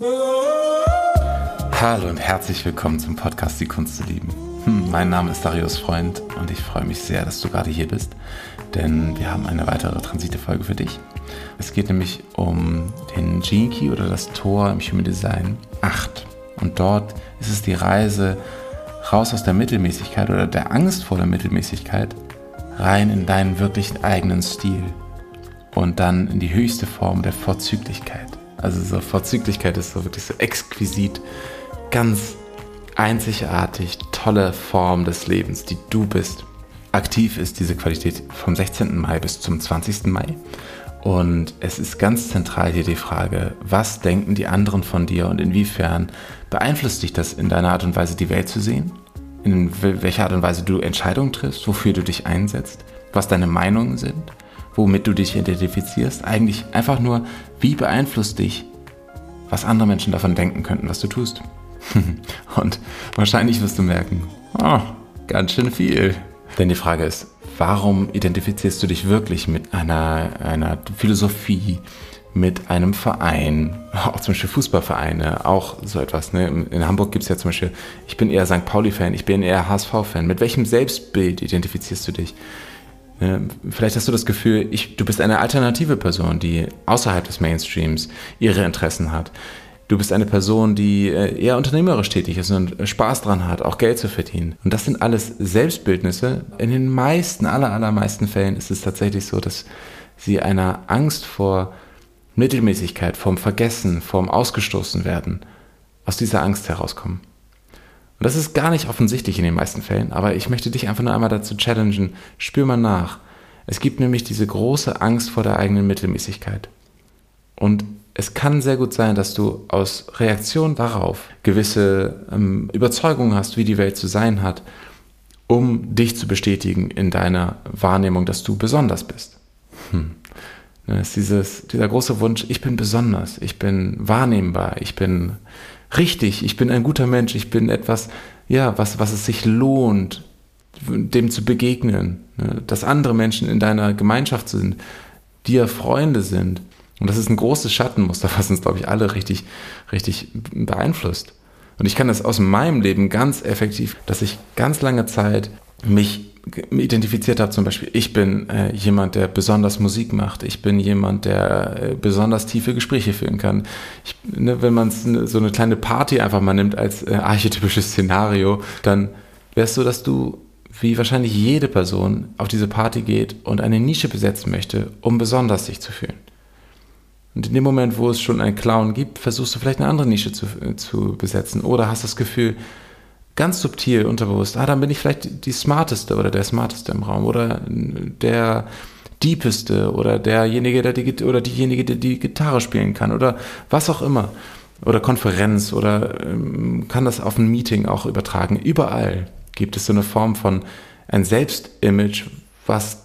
Hallo und herzlich willkommen zum Podcast Die Kunst zu lieben. Hm, mein Name ist Darius Freund und ich freue mich sehr, dass du gerade hier bist, denn wir haben eine weitere Transite-Folge für dich. Es geht nämlich um den Gene Key oder das Tor im Human Design 8. Und dort ist es die Reise raus aus der Mittelmäßigkeit oder der Angst vor der Mittelmäßigkeit rein in deinen wirklichen eigenen Stil und dann in die höchste Form der Vorzüglichkeit. Also so Vorzüglichkeit ist so wirklich so exquisit, ganz einzigartig, tolle Form des Lebens, die du bist. Aktiv ist diese Qualität vom 16. Mai bis zum 20. Mai. Und es ist ganz zentral hier die Frage, was denken die anderen von dir und inwiefern beeinflusst dich das in deiner Art und Weise, die Welt zu sehen? In welcher Art und Weise du Entscheidungen triffst, wofür du dich einsetzt, was deine Meinungen sind, womit du dich identifizierst? Eigentlich einfach nur, wie beeinflusst dich, was andere Menschen davon denken könnten, was du tust? und wahrscheinlich wirst du merken, oh, ganz schön viel. Denn die Frage ist, warum identifizierst du dich wirklich mit einer, einer Philosophie, mit einem Verein, auch zum Beispiel Fußballvereine, auch so etwas. Ne? In Hamburg gibt es ja zum Beispiel, ich bin eher St. Pauli-Fan, ich bin eher HSV-Fan. Mit welchem Selbstbild identifizierst du dich? Vielleicht hast du das Gefühl, ich, du bist eine alternative Person, die außerhalb des Mainstreams ihre Interessen hat. Du bist eine Person, die äh, eher unternehmerisch tätig ist und Spaß dran hat, auch Geld zu verdienen. Und das sind alles Selbstbildnisse. In den meisten, aller, allermeisten Fällen ist es tatsächlich so, dass sie einer Angst vor Mittelmäßigkeit, vom Vergessen, vom Ausgestoßenwerden, aus dieser Angst herauskommen. Und das ist gar nicht offensichtlich in den meisten Fällen, aber ich möchte dich einfach nur einmal dazu challengen, spür mal nach. Es gibt nämlich diese große Angst vor der eigenen Mittelmäßigkeit. Und es kann sehr gut sein, dass du aus Reaktion darauf gewisse ähm, Überzeugungen hast, wie die Welt zu sein hat, um dich zu bestätigen in deiner Wahrnehmung, dass du besonders bist. Hm. Es ist dieses, dieser große Wunsch, ich bin besonders, ich bin wahrnehmbar, ich bin richtig, ich bin ein guter Mensch, ich bin etwas, ja, was, was es sich lohnt, dem zu begegnen, ne? dass andere Menschen in deiner Gemeinschaft sind, dir Freunde sind, und das ist ein großes Schattenmuster, was uns, glaube ich, alle richtig, richtig beeinflusst. Und ich kann das aus meinem Leben ganz effektiv, dass ich ganz lange Zeit mich identifiziert habe, zum Beispiel, ich bin äh, jemand, der besonders Musik macht, ich bin jemand, der äh, besonders tiefe Gespräche führen kann. Ich, ne, wenn man so eine kleine Party einfach mal nimmt als äh, archetypisches Szenario, dann wäre es so, dass du, wie wahrscheinlich jede Person, auf diese Party geht und eine Nische besetzen möchte, um besonders sich zu fühlen. Und in dem Moment, wo es schon einen Clown gibt, versuchst du vielleicht eine andere Nische zu, äh, zu besetzen oder hast das Gefühl, ganz subtil, unterbewusst, ah, dann bin ich vielleicht die Smarteste oder der Smarteste im Raum oder der Deepeste oder derjenige, der die, oder diejenige, der die Gitarre spielen kann oder was auch immer. Oder Konferenz oder ähm, kann das auf ein Meeting auch übertragen. Überall gibt es so eine Form von ein Selbstimage, was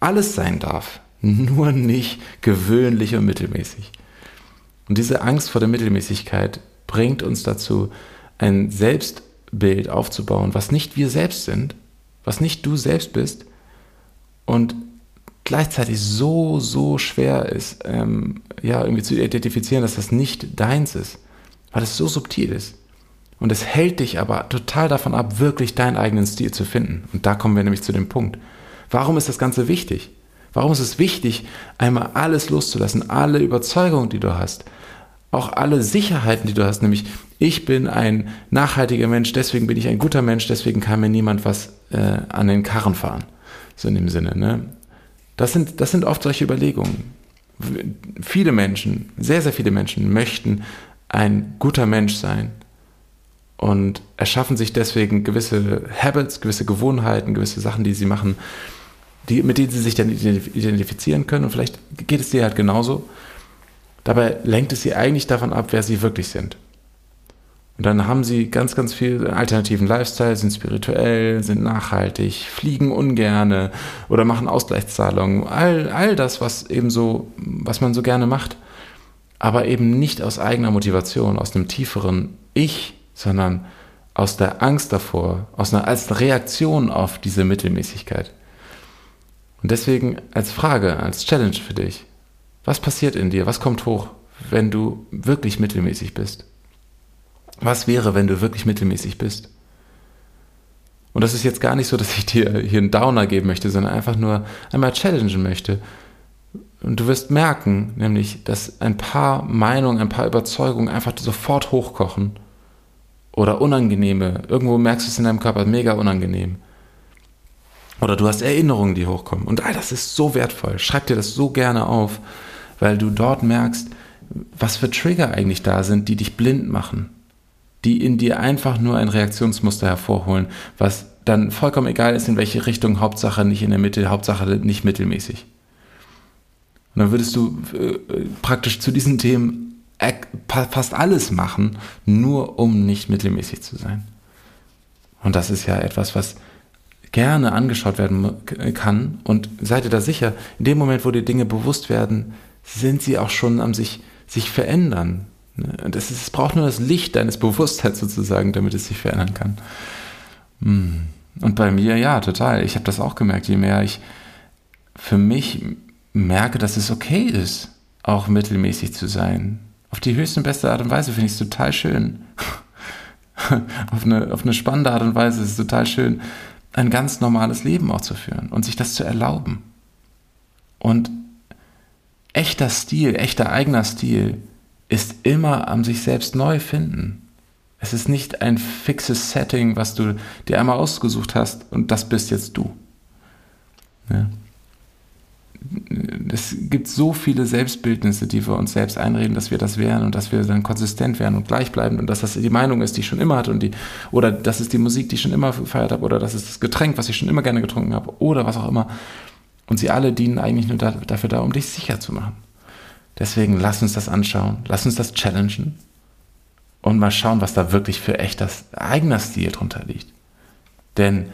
alles sein darf nur nicht gewöhnlich und mittelmäßig. Und diese Angst vor der Mittelmäßigkeit bringt uns dazu, ein Selbstbild aufzubauen, was nicht wir selbst sind, was nicht du selbst bist und gleichzeitig so, so schwer ist, ähm, ja, irgendwie zu identifizieren, dass das nicht deins ist, weil es so subtil ist. Und es hält dich aber total davon ab, wirklich deinen eigenen Stil zu finden. Und da kommen wir nämlich zu dem Punkt. Warum ist das Ganze wichtig? Warum ist es wichtig, einmal alles loszulassen, alle Überzeugungen, die du hast, auch alle Sicherheiten, die du hast, nämlich ich bin ein nachhaltiger Mensch, deswegen bin ich ein guter Mensch, deswegen kann mir niemand was äh, an den Karren fahren. So in dem Sinne. Ne? Das, sind, das sind oft solche Überlegungen. Viele Menschen, sehr, sehr viele Menschen möchten ein guter Mensch sein und erschaffen sich deswegen gewisse Habits, gewisse Gewohnheiten, gewisse Sachen, die sie machen, die, mit denen sie sich dann identifizieren können. Und vielleicht geht es dir halt genauso. Dabei lenkt es sie eigentlich davon ab, wer sie wirklich sind. Und dann haben sie ganz, ganz viel alternativen Lifestyle, sind spirituell, sind nachhaltig, fliegen ungerne oder machen Ausgleichszahlungen. All, all das, was eben so, was man so gerne macht. Aber eben nicht aus eigener Motivation, aus einem tieferen Ich, sondern aus der Angst davor, aus einer, als Reaktion auf diese Mittelmäßigkeit. Und deswegen als Frage, als Challenge für dich, was passiert in dir? Was kommt hoch, wenn du wirklich mittelmäßig bist? Was wäre, wenn du wirklich mittelmäßig bist? Und das ist jetzt gar nicht so, dass ich dir hier einen Downer geben möchte, sondern einfach nur einmal challengen möchte. Und du wirst merken, nämlich, dass ein paar Meinungen, ein paar Überzeugungen einfach sofort hochkochen. Oder unangenehme. Irgendwo merkst du es in deinem Körper, mega unangenehm. Oder du hast Erinnerungen, die hochkommen. Und all das ist so wertvoll. Schreib dir das so gerne auf, weil du dort merkst, was für Trigger eigentlich da sind, die dich blind machen die in dir einfach nur ein Reaktionsmuster hervorholen, was dann vollkommen egal ist, in welche Richtung, Hauptsache nicht in der Mitte, Hauptsache nicht mittelmäßig. Und dann würdest du äh, praktisch zu diesen Themen fast alles machen, nur um nicht mittelmäßig zu sein. Und das ist ja etwas, was gerne angeschaut werden kann. Und seid ihr da sicher, in dem Moment, wo dir Dinge bewusst werden, sind sie auch schon am sich, sich verändern. Ne? Das ist, es braucht nur das Licht deines Bewusstseins sozusagen, damit es sich verändern kann. Hm. Und bei mir, ja, total. Ich habe das auch gemerkt. Je mehr ich für mich merke, dass es okay ist, auch mittelmäßig zu sein. Auf die höchste und beste Art und Weise finde ich es total schön. auf, eine, auf eine spannende Art und Weise ist es total schön, ein ganz normales Leben auch zu führen und sich das zu erlauben. Und echter Stil, echter eigener Stil ist immer am sich selbst neu finden. Es ist nicht ein fixes Setting, was du dir einmal ausgesucht hast und das bist jetzt du. Ja. Es gibt so viele Selbstbildnisse, die wir uns selbst einreden, dass wir das wären und dass wir dann konsistent wären und gleichbleibend und dass das die Meinung ist, die ich schon immer hatte und die, oder das ist die Musik, die ich schon immer gefeiert habe oder das ist das Getränk, was ich schon immer gerne getrunken habe oder was auch immer. Und sie alle dienen eigentlich nur dafür da, um dich sicher zu machen. Deswegen lass uns das anschauen, lass uns das challengen und mal schauen, was da wirklich für echt das eigener Stil drunter liegt. Denn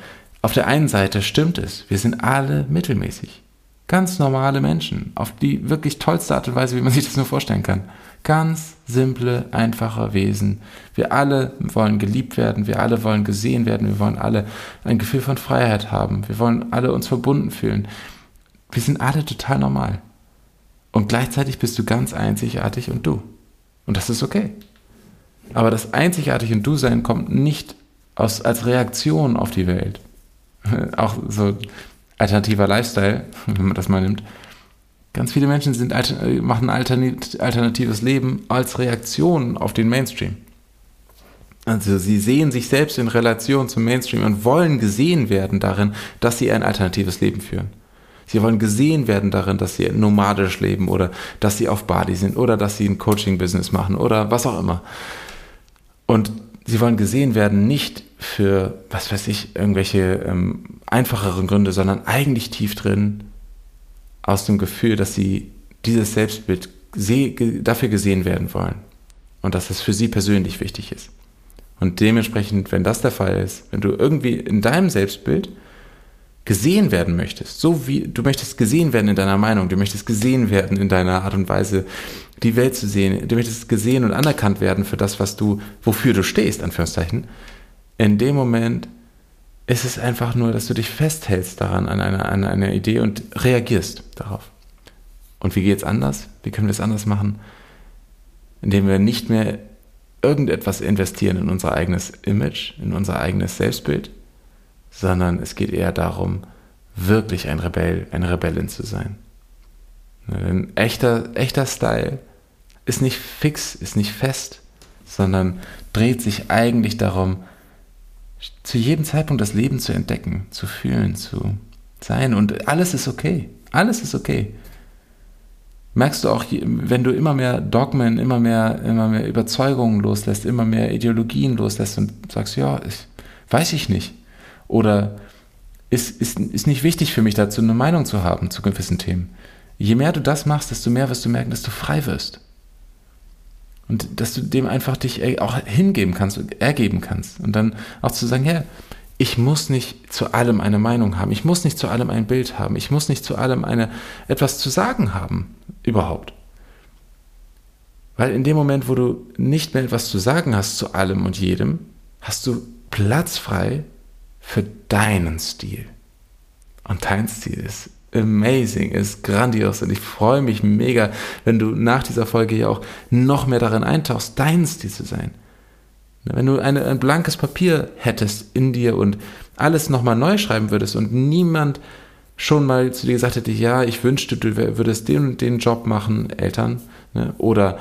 auf der einen Seite stimmt es, wir sind alle mittelmäßig. Ganz normale Menschen, auf die wirklich tollste Art und Weise, wie man sich das nur vorstellen kann. Ganz simple, einfache Wesen. Wir alle wollen geliebt werden, wir alle wollen gesehen werden, wir wollen alle ein Gefühl von Freiheit haben, wir wollen alle uns verbunden fühlen. Wir sind alle total normal. Und gleichzeitig bist du ganz einzigartig und du. Und das ist okay. Aber das einzigartig und du sein kommt nicht aus, als Reaktion auf die Welt. Auch so alternativer Lifestyle, wenn man das mal nimmt. Ganz viele Menschen sind, machen alternatives Leben als Reaktion auf den Mainstream. Also sie sehen sich selbst in Relation zum Mainstream und wollen gesehen werden darin, dass sie ein alternatives Leben führen. Sie wollen gesehen werden darin, dass sie nomadisch leben oder dass sie auf Bali sind oder dass sie ein Coaching-Business machen oder was auch immer. Und sie wollen gesehen werden nicht für, was weiß ich, irgendwelche ähm, einfacheren Gründe, sondern eigentlich tief drin aus dem Gefühl, dass sie dieses Selbstbild dafür gesehen werden wollen und dass das für sie persönlich wichtig ist. Und dementsprechend, wenn das der Fall ist, wenn du irgendwie in deinem Selbstbild gesehen werden möchtest, so wie du möchtest gesehen werden in deiner Meinung, du möchtest gesehen werden in deiner Art und Weise, die Welt zu sehen, du möchtest gesehen und anerkannt werden für das, was du, wofür du stehst, Anführungszeichen. In dem Moment ist es einfach nur, dass du dich festhältst daran, an einer, an einer Idee und reagierst darauf. Und wie geht es anders? Wie können wir es anders machen? Indem wir nicht mehr irgendetwas investieren in unser eigenes Image, in unser eigenes Selbstbild, sondern es geht eher darum, wirklich ein Rebell, eine Rebellin zu sein. Ein echter, echter Style ist nicht fix, ist nicht fest, sondern dreht sich eigentlich darum, zu jedem Zeitpunkt das Leben zu entdecken, zu fühlen, zu sein. Und alles ist okay. Alles ist okay. Merkst du auch, wenn du immer mehr Dogmen, immer mehr, immer mehr Überzeugungen loslässt, immer mehr Ideologien loslässt und sagst, ja, ich, weiß ich nicht. Oder ist, ist, ist nicht wichtig für mich dazu, eine Meinung zu haben zu gewissen Themen. Je mehr du das machst, desto mehr wirst du merken, dass du frei wirst. Und dass du dem einfach dich auch hingeben kannst und ergeben kannst. Und dann auch zu sagen, ja, ich muss nicht zu allem eine Meinung haben. Ich muss nicht zu allem ein Bild haben. Ich muss nicht zu allem eine, etwas zu sagen haben. Überhaupt. Weil in dem Moment, wo du nicht mehr etwas zu sagen hast zu allem und jedem, hast du Platz frei für deinen Stil. Und dein Stil ist amazing, ist grandios und ich freue mich mega, wenn du nach dieser Folge ja auch noch mehr darin eintauchst, dein Stil zu sein. Wenn du eine, ein blankes Papier hättest in dir und alles nochmal neu schreiben würdest und niemand schon mal zu dir gesagt hätte, ja, ich wünschte, du würdest den und den Job machen, Eltern, ne? oder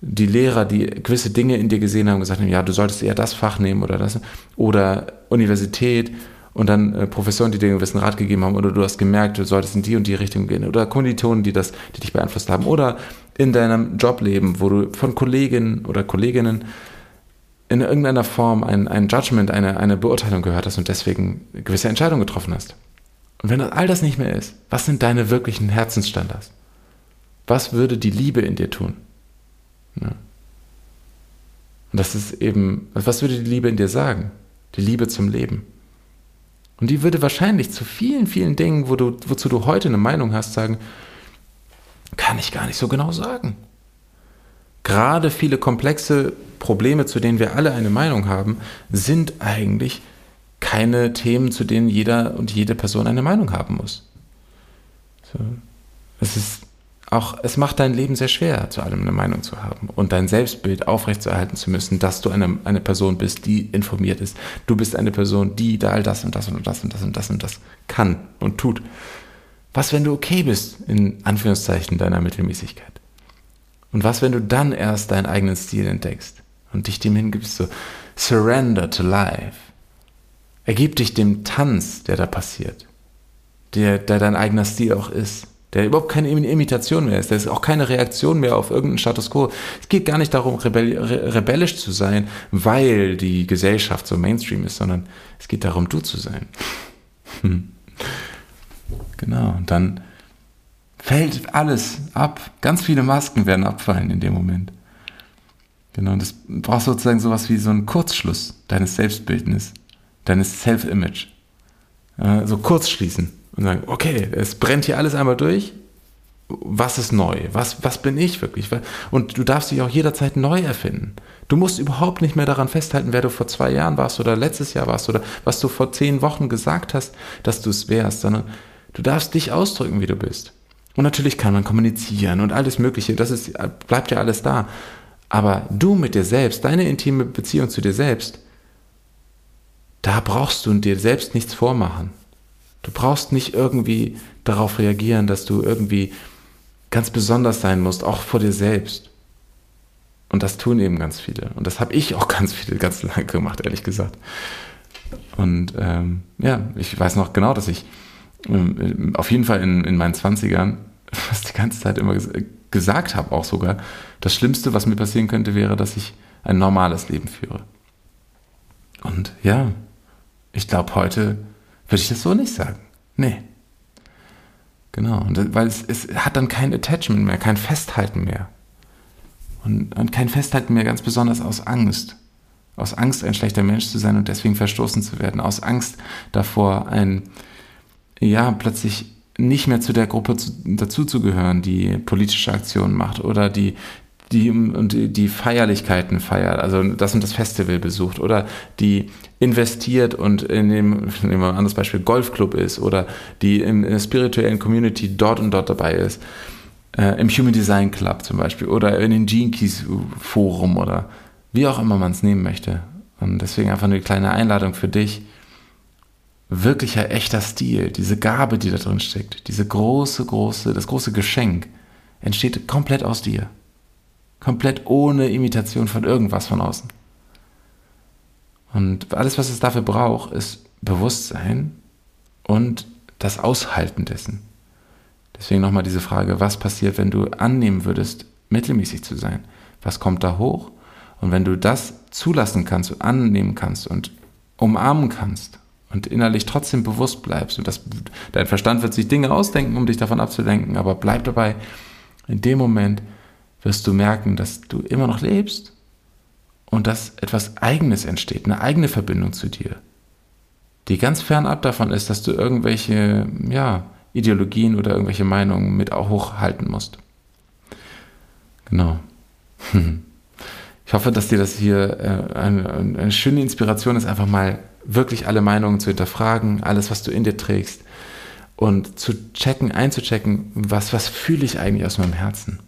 die Lehrer, die gewisse Dinge in dir gesehen haben, gesagt haben, ja, du solltest eher das Fach nehmen oder das, oder Universität und dann äh, Professoren, die dir einen gewissen Rat gegeben haben, oder du hast gemerkt, du solltest in die und die Richtung gehen, oder Kommilitonen, die das, die dich beeinflusst haben, oder in deinem Jobleben, wo du von Kolleginnen oder Kolleginnen in irgendeiner Form ein, ein Judgment, eine, eine Beurteilung gehört hast und deswegen gewisse Entscheidungen getroffen hast. Und wenn all das nicht mehr ist, was sind deine wirklichen Herzensstandards? Was würde die Liebe in dir tun? Ja. Und das ist eben, was würde die Liebe in dir sagen? Die Liebe zum Leben. Und die würde wahrscheinlich zu vielen, vielen Dingen, wo du, wozu du heute eine Meinung hast, sagen, kann ich gar nicht so genau sagen. Gerade viele komplexe Probleme, zu denen wir alle eine Meinung haben, sind eigentlich keine Themen, zu denen jeder und jede Person eine Meinung haben muss. So. Es ist auch, es macht dein Leben sehr schwer, zu allem eine Meinung zu haben und dein Selbstbild aufrechtzuerhalten zu müssen, dass du eine, eine Person bist, die informiert ist. Du bist eine Person, die da all das und das und das und das und das und das kann und tut. Was, wenn du okay bist, in Anführungszeichen, deiner Mittelmäßigkeit? Und was, wenn du dann erst deinen eigenen Stil entdeckst und dich dem hingibst, so surrender to life. Ergib dich dem Tanz, der da passiert, der, der dein eigener Stil auch ist der überhaupt keine Imitation mehr ist, der ist auch keine Reaktion mehr auf irgendeinen Status quo. Es geht gar nicht darum, rebell rebellisch zu sein, weil die Gesellschaft so Mainstream ist, sondern es geht darum, du zu sein. Hm. Genau, und dann fällt alles ab. Ganz viele Masken werden abfallen in dem Moment. Genau, und das braucht sozusagen sowas wie so einen Kurzschluss deines Selbstbildnis, deines Self-Image. Äh, so kurz schließen und sagen, okay, es brennt hier alles einmal durch. Was ist neu? Was, was bin ich wirklich? Und du darfst dich auch jederzeit neu erfinden. Du musst überhaupt nicht mehr daran festhalten, wer du vor zwei Jahren warst oder letztes Jahr warst oder was du vor zehn Wochen gesagt hast, dass du es wärst, sondern du darfst dich ausdrücken, wie du bist. Und natürlich kann man kommunizieren und alles Mögliche, das ist, bleibt ja alles da. Aber du mit dir selbst, deine intime Beziehung zu dir selbst, da brauchst du dir selbst nichts vormachen. Du brauchst nicht irgendwie darauf reagieren, dass du irgendwie ganz besonders sein musst, auch vor dir selbst. Und das tun eben ganz viele. Und das habe ich auch ganz viele, ganz lange gemacht, ehrlich gesagt. Und ähm, ja, ich weiß noch genau, dass ich ähm, auf jeden Fall in, in meinen 20ern fast die ganze Zeit immer ges gesagt habe, auch sogar, das Schlimmste, was mir passieren könnte, wäre, dass ich ein normales Leben führe. Und ja, ich glaube, heute würde ich das so nicht sagen. Nee. Genau, und, weil es, es hat dann kein Attachment mehr, kein Festhalten mehr. Und, und kein Festhalten mehr ganz besonders aus Angst. Aus Angst, ein schlechter Mensch zu sein und deswegen verstoßen zu werden. Aus Angst davor, ein, ja, plötzlich nicht mehr zu der Gruppe zu, dazuzugehören, die politische Aktionen macht oder die die und die Feierlichkeiten feiert, also das und das Festival besucht oder die investiert und in dem, nehmen wir ein anderes Beispiel, Golfclub ist oder die in der spirituellen Community dort und dort dabei ist, äh, im Human Design Club zum Beispiel oder in den Gene Keys Forum oder wie auch immer man es nehmen möchte. Und deswegen einfach eine kleine Einladung für dich. Wirklicher, echter Stil, diese Gabe, die da drin steckt, diese große, große, das große Geschenk, entsteht komplett aus dir. Komplett ohne Imitation von irgendwas von außen. Und alles, was es dafür braucht, ist Bewusstsein und das Aushalten dessen. Deswegen nochmal diese Frage, was passiert, wenn du annehmen würdest, mittelmäßig zu sein? Was kommt da hoch? Und wenn du das zulassen kannst, und annehmen kannst und umarmen kannst und innerlich trotzdem bewusst bleibst und das, dein Verstand wird sich Dinge ausdenken, um dich davon abzulenken, aber bleib dabei, in dem Moment wirst du merken, dass du immer noch lebst und dass etwas Eigenes entsteht, eine eigene Verbindung zu dir, die ganz fernab davon ist, dass du irgendwelche ja, Ideologien oder irgendwelche Meinungen mit auch hochhalten musst. Genau. Ich hoffe, dass dir das hier äh, eine, eine schöne Inspiration ist, einfach mal wirklich alle Meinungen zu hinterfragen, alles, was du in dir trägst und zu checken, einzuchecken, was, was fühle ich eigentlich aus meinem Herzen.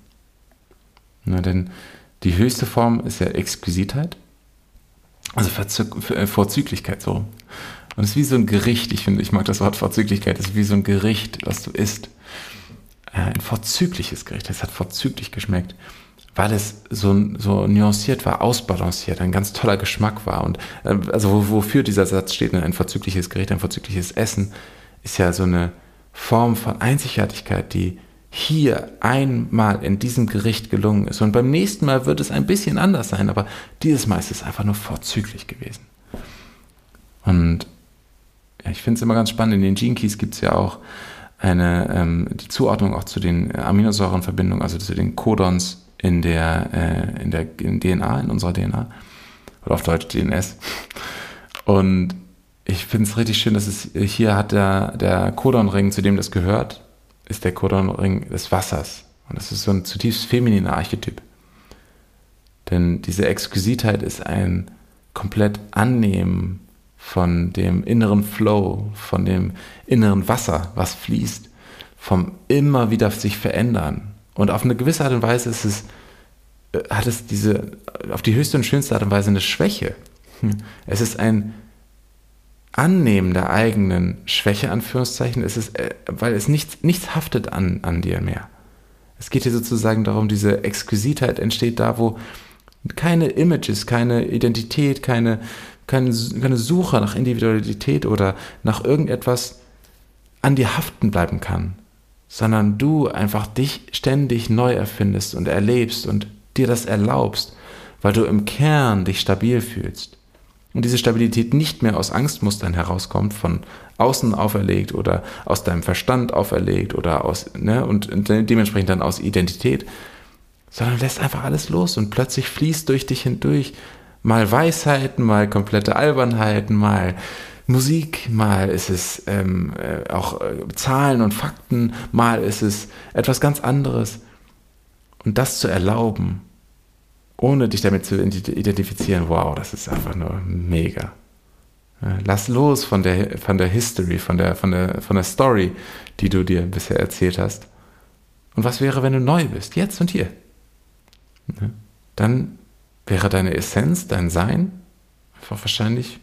Na, denn die höchste Form ist ja Exquisitheit, also äh, Vorzüglichkeit so. Und es ist wie so ein Gericht, ich finde, ich mag das Wort Vorzüglichkeit, es ist wie so ein Gericht, was du isst. Äh, ein vorzügliches Gericht, es hat vorzüglich geschmeckt, weil es so, so nuanciert war, ausbalanciert, ein ganz toller Geschmack war. Und äh, also wofür dieser Satz steht, ne, ein vorzügliches Gericht, ein vorzügliches Essen, ist ja so eine Form von Einzigartigkeit, die hier einmal in diesem Gericht gelungen ist. Und beim nächsten Mal wird es ein bisschen anders sein, aber dieses Mal ist es einfach nur vorzüglich gewesen. Und ja, ich finde es immer ganz spannend, in den Gene Keys gibt es ja auch eine, ähm, die Zuordnung auch zu den Aminosäurenverbindungen, also zu den Codons in der, äh, in der in DNA, in unserer DNA. Oder auf Deutsch DNS. Und ich finde es richtig schön, dass es hier hat der, der Codonring, zu dem das gehört, ist der Codonring des Wassers. Und das ist so ein zutiefst femininer Archetyp. Denn diese Exquisitheit ist ein komplett Annehmen von dem inneren Flow, von dem inneren Wasser, was fließt, vom immer wieder sich verändern. Und auf eine gewisse Art und Weise ist es, äh, hat es diese, auf die höchste und schönste Art und Weise eine Schwäche. Hm. Es ist ein Annehmen der eigenen Schwäche, Anführungszeichen, ist es, äh, weil es nichts, nichts haftet an, an dir mehr. Es geht hier sozusagen darum, diese Exquisitheit entsteht da, wo keine Images, keine Identität, keine, keine, keine Suche nach Individualität oder nach irgendetwas an dir haften bleiben kann, sondern du einfach dich ständig neu erfindest und erlebst und dir das erlaubst, weil du im Kern dich stabil fühlst und diese Stabilität nicht mehr aus Angstmustern herauskommt, von außen auferlegt oder aus deinem Verstand auferlegt oder aus, ne, und dementsprechend dann aus Identität, sondern lässt einfach alles los und plötzlich fließt durch dich hindurch mal Weisheiten, mal komplette Albernheiten, mal Musik, mal ist es ähm, äh, auch äh, Zahlen und Fakten, mal ist es etwas ganz anderes. Und das zu erlauben, ohne dich damit zu identifizieren, wow, das ist einfach nur mega. Lass los von der, von der History, von der, von, der, von der Story, die du dir bisher erzählt hast. Und was wäre, wenn du neu bist, jetzt und hier? Dann wäre deine Essenz, dein Sein einfach wahrscheinlich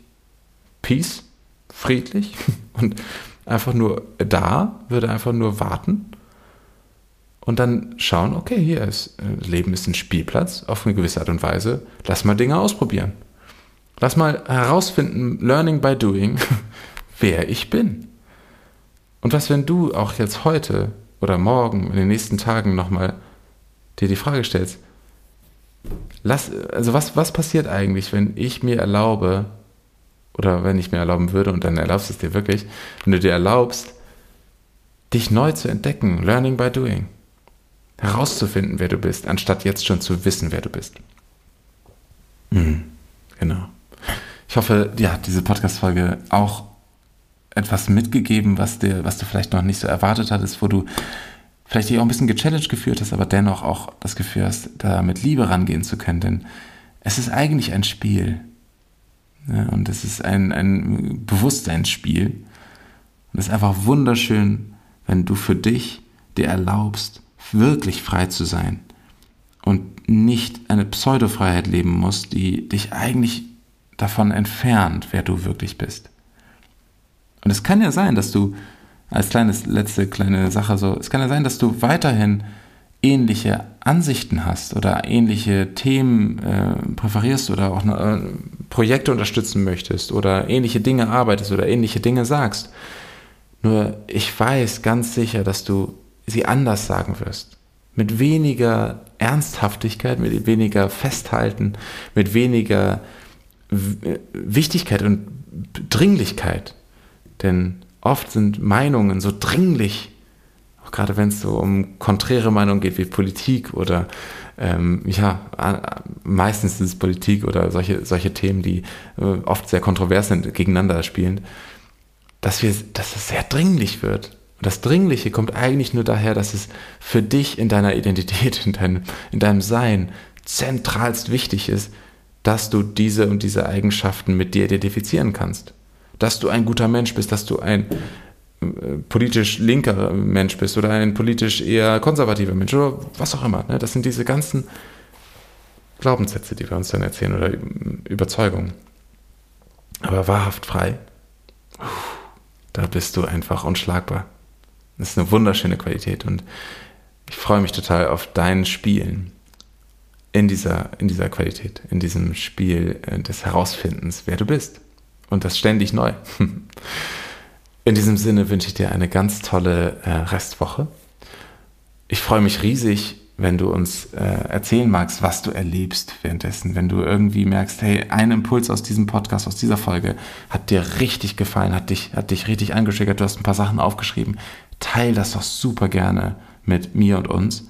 Peace, friedlich und einfach nur da, würde einfach nur warten und dann schauen, okay, hier ist, äh, Leben ist ein Spielplatz auf eine gewisse Art und Weise. Lass mal Dinge ausprobieren. Lass mal herausfinden, learning by doing, wer ich bin. Und was, wenn du auch jetzt heute oder morgen, in den nächsten Tagen nochmal dir die Frage stellst, lass, also was, was passiert eigentlich, wenn ich mir erlaube, oder wenn ich mir erlauben würde, und dann erlaubst es dir wirklich, wenn du dir erlaubst, dich neu zu entdecken, learning by doing herauszufinden, wer du bist, anstatt jetzt schon zu wissen, wer du bist. Mhm, genau. Ich hoffe, dir hat diese Podcast-Folge auch etwas mitgegeben, was, dir, was du vielleicht noch nicht so erwartet hattest, wo du vielleicht dich auch ein bisschen gechallenged gefühlt hast, aber dennoch auch das Gefühl hast, da mit Liebe rangehen zu können. Denn es ist eigentlich ein Spiel. Ja, und es ist ein, ein Bewusstseinsspiel. Und es ist einfach wunderschön, wenn du für dich dir erlaubst, wirklich frei zu sein und nicht eine Pseudofreiheit leben musst, die dich eigentlich davon entfernt, wer du wirklich bist. Und es kann ja sein, dass du, als kleines, letzte kleine Sache so, es kann ja sein, dass du weiterhin ähnliche Ansichten hast oder ähnliche Themen äh, präferierst oder auch äh, Projekte unterstützen möchtest oder ähnliche Dinge arbeitest oder ähnliche Dinge sagst. Nur ich weiß ganz sicher, dass du sie anders sagen wirst. Mit weniger Ernsthaftigkeit, mit weniger Festhalten, mit weniger Wichtigkeit und Dringlichkeit. Denn oft sind Meinungen so dringlich, auch gerade wenn es so um konträre Meinungen geht wie Politik oder ähm, ja, meistens ist es Politik oder solche, solche Themen, die äh, oft sehr kontrovers sind, gegeneinander spielen, dass, wir, dass es sehr dringlich wird. Und das Dringliche kommt eigentlich nur daher, dass es für dich in deiner Identität, in deinem, in deinem Sein zentralst wichtig ist, dass du diese und diese Eigenschaften mit dir identifizieren kannst. Dass du ein guter Mensch bist, dass du ein äh, politisch linker Mensch bist oder ein politisch eher konservativer Mensch oder was auch immer. Ne? Das sind diese ganzen Glaubenssätze, die wir uns dann erzählen oder Überzeugungen. Aber wahrhaft frei, da bist du einfach unschlagbar. Das ist eine wunderschöne Qualität und ich freue mich total auf dein Spielen in dieser, in dieser Qualität, in diesem Spiel äh, des Herausfindens, wer du bist. Und das ständig neu. In diesem Sinne wünsche ich dir eine ganz tolle äh, Restwoche. Ich freue mich riesig, wenn du uns äh, erzählen magst, was du erlebst währenddessen. Wenn du irgendwie merkst, hey, ein Impuls aus diesem Podcast, aus dieser Folge hat dir richtig gefallen, hat dich, hat dich richtig angeschickert, du hast ein paar Sachen aufgeschrieben. Teil das doch super gerne mit mir und uns.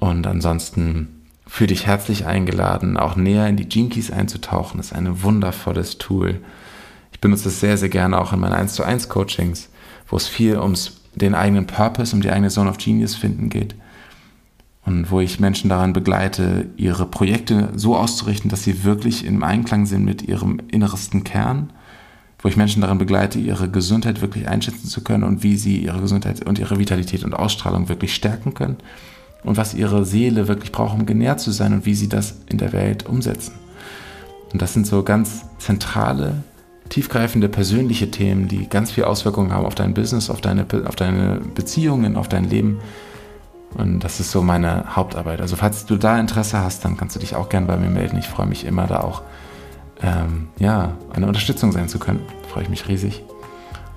Und ansonsten fühle dich herzlich eingeladen, auch näher in die Jinkies einzutauchen. Das ist ein wundervolles Tool. Ich benutze es sehr, sehr gerne auch in meinen 1 zu 1 Coachings, wo es viel ums den eigenen Purpose, um die eigene Zone of Genius finden geht. Und wo ich Menschen daran begleite, ihre Projekte so auszurichten, dass sie wirklich im Einklang sind mit ihrem innersten Kern. Wo ich Menschen daran begleite, ihre Gesundheit wirklich einschätzen zu können und wie sie ihre Gesundheit und ihre Vitalität und Ausstrahlung wirklich stärken können und was ihre Seele wirklich braucht, um genährt zu sein und wie sie das in der Welt umsetzen. Und das sind so ganz zentrale, tiefgreifende persönliche Themen, die ganz viel Auswirkungen haben auf dein Business, auf deine, auf deine Beziehungen, auf dein Leben. Und das ist so meine Hauptarbeit. Also falls du da Interesse hast, dann kannst du dich auch gerne bei mir melden. Ich freue mich immer da auch, ähm, ja, eine Unterstützung sein zu können. Freue ich mich riesig.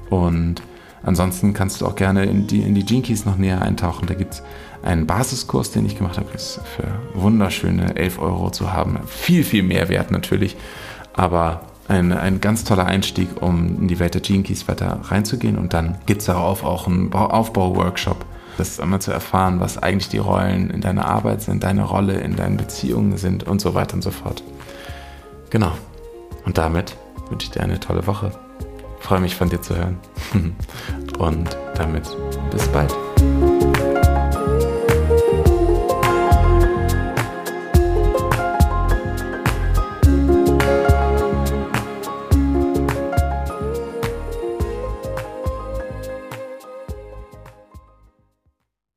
Und ansonsten kannst du auch gerne in die, in die Keys noch näher eintauchen. Da gibt es einen Basiskurs, den ich gemacht habe, ist für wunderschöne 11 Euro zu haben. Viel, viel mehr wert natürlich, aber ein, ein ganz toller Einstieg, um in die Welt der Gene Keys weiter reinzugehen. Und dann gibt es darauf auch einen Aufbau-Workshop, das einmal zu erfahren, was eigentlich die Rollen in deiner Arbeit sind, deine Rolle in deinen Beziehungen sind und so weiter und so fort. Genau. Und damit wünsche ich dir eine tolle Woche. freue mich von dir zu hören. und damit bis bald.